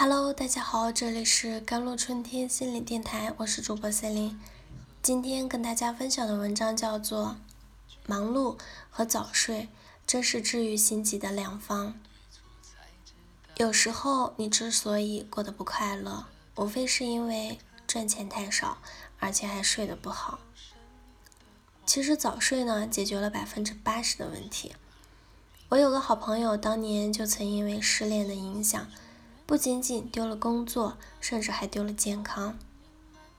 Hello，大家好，这里是甘露春天心理电台，我是主播森林。今天跟大家分享的文章叫做《忙碌和早睡真是治愈心急的良方》。有时候你之所以过得不快乐，无非是因为赚钱太少，而且还睡得不好。其实早睡呢，解决了百分之八十的问题。我有个好朋友，当年就曾因为失恋的影响，不仅仅丢了工作，甚至还丢了健康。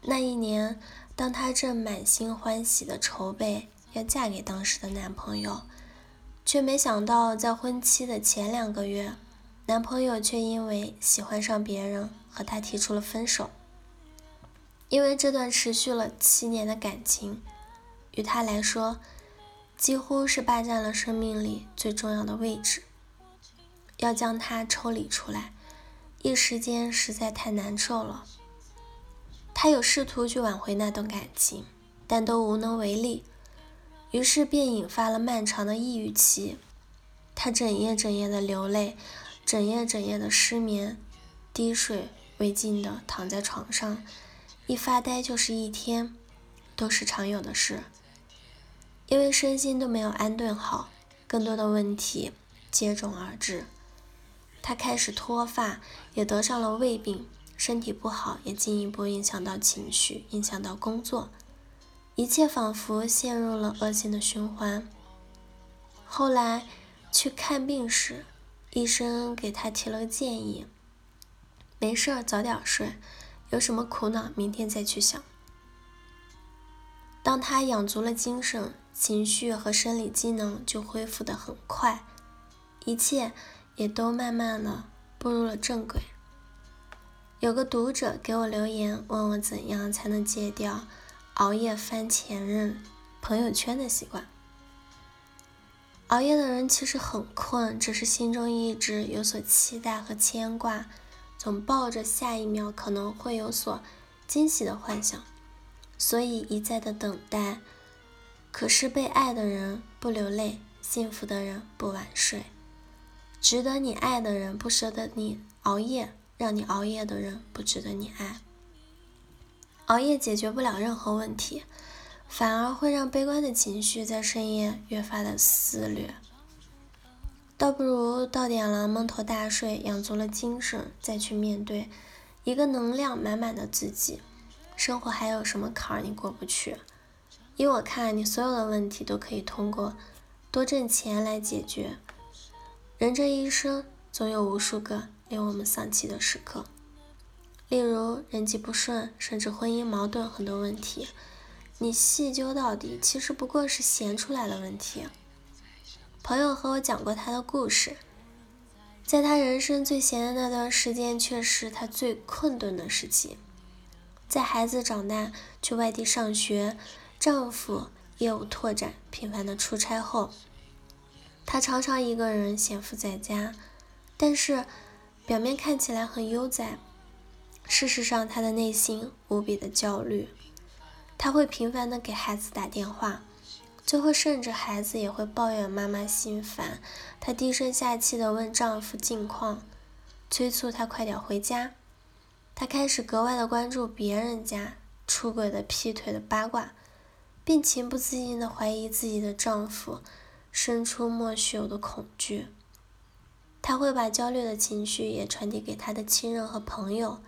那一年，当她正满心欢喜的筹备要嫁给当时的男朋友，却没想到在婚期的前两个月，男朋友却因为喜欢上别人，和她提出了分手。因为这段持续了七年的感情。与她来说，几乎是霸占了生命里最重要的位置。要将他抽离出来，一时间实在太难受了。他有试图去挽回那段感情，但都无能为力。于是便引发了漫长的抑郁期。他整夜整夜的流泪，整夜整夜的失眠，滴水未进的躺在床上，一发呆就是一天，都是常有的事。因为身心都没有安顿好，更多的问题接踵而至。他开始脱发，也得上了胃病，身体不好也进一步影响到情绪，影响到工作，一切仿佛陷入了恶性的循环。后来去看病时，医生给他提了个建议：没事儿，早点睡，有什么苦恼明天再去想。当他养足了精神。情绪和生理机能就恢复得很快，一切也都慢慢的步入了正轨。有个读者给我留言，问我怎样才能戒掉熬夜翻前任朋友圈的习惯。熬夜的人其实很困，只是心中一直有所期待和牵挂，总抱着下一秒可能会有所惊喜的幻想，所以一再的等待。可是被爱的人不流泪，幸福的人不晚睡，值得你爱的人不舍得你熬夜，让你熬夜的人不值得你爱。熬夜解决不了任何问题，反而会让悲观的情绪在深夜越发的肆虐。倒不如到点了蒙头大睡，养足了精神，再去面对一个能量满满的自己。生活还有什么坎儿你过不去？依我看，你所有的问题都可以通过多挣钱来解决。人这一生总有无数个令我们丧气的时刻，例如人际不顺，甚至婚姻矛盾，很多问题，你细究到底，其实不过是闲出来的问题。朋友和我讲过他的故事，在他人生最闲的那段时间，却是他最困顿的时期。在孩子长大去外地上学。丈夫业务拓展，频繁的出差后，她常常一个人闲赋在家，但是表面看起来很悠哉，事实上她的内心无比的焦虑。她会频繁的给孩子打电话，最后甚至孩子也会抱怨妈妈心烦。她低声下气的问丈夫近况，催促他快点回家。她开始格外的关注别人家出轨的、劈腿的八卦。并情不自禁的怀疑自己的丈夫，生出莫须有的恐惧。她会把焦虑的情绪也传递给她的亲人和朋友，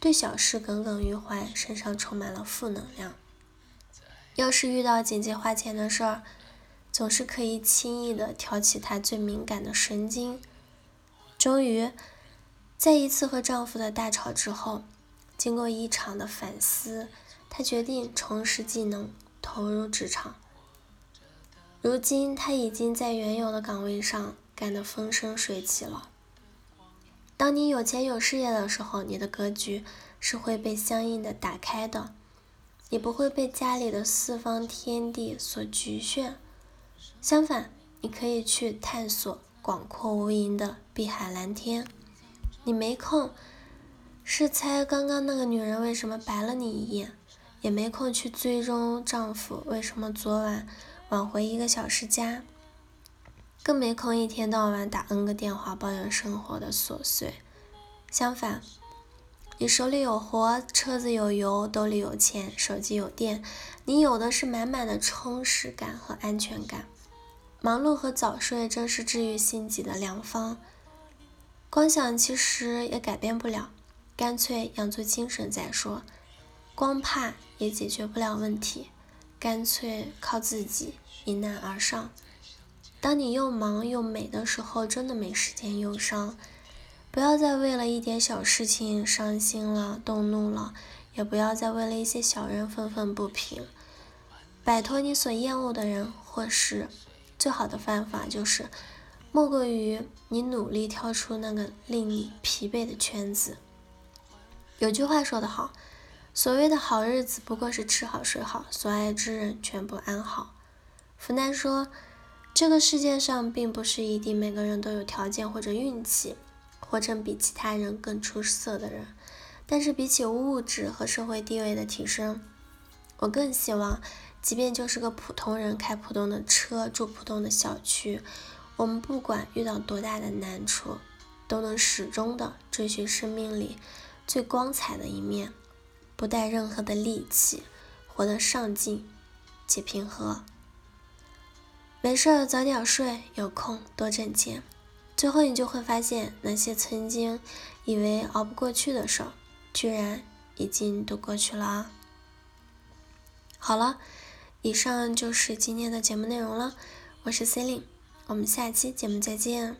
对小事耿耿于怀，身上充满了负能量。要是遇到紧急花钱的事儿，总是可以轻易的挑起她最敏感的神经。终于，在一次和丈夫的大吵之后，经过一场的反思，她决定重拾技能。投入职场，如今他已经在原有的岗位上干得风生水起了。当你有钱有事业的时候，你的格局是会被相应的打开的，你不会被家里的四方天地所局限。相反，你可以去探索广阔无垠的碧海蓝天。你没空，是猜刚刚那个女人为什么白了你一眼。也没空去追踪丈夫为什么昨晚晚回一个小时家，更没空一天到晚打 N 个电话抱怨生活的琐碎。相反，你手里有活，车子有油，兜里有钱，手机有电，你有的是满满的充实感和安全感。忙碌和早睡正是治愈心急的良方。光想其实也改变不了，干脆养足精神再说。光怕也解决不了问题，干脆靠自己迎难而上。当你又忙又美的时候，真的没时间忧伤。不要再为了一点小事情伤心了、动怒了，也不要再为了一些小人愤愤不平。摆脱你所厌恶的人或事，最好的办法就是，莫过于你努力跳出那个令你疲惫的圈子。有句话说得好，所谓的好日子不过是吃好睡好，所爱之人全部安好。福南说，这个世界上并不是一定每个人都有条件或者运气。活成比其他人更出色的人，但是比起物质和社会地位的提升，我更希望，即便就是个普通人，开普通的车，住普通的小区，我们不管遇到多大的难处，都能始终的追寻生命里最光彩的一面，不带任何的戾气，活得上进且平和。没事儿早点睡，有空多挣钱。最后，你就会发现，那些曾经以为熬不过去的事儿，居然已经都过去了啊！好了，以上就是今天的节目内容了。我是 c e l i n e 我们下期节目再见。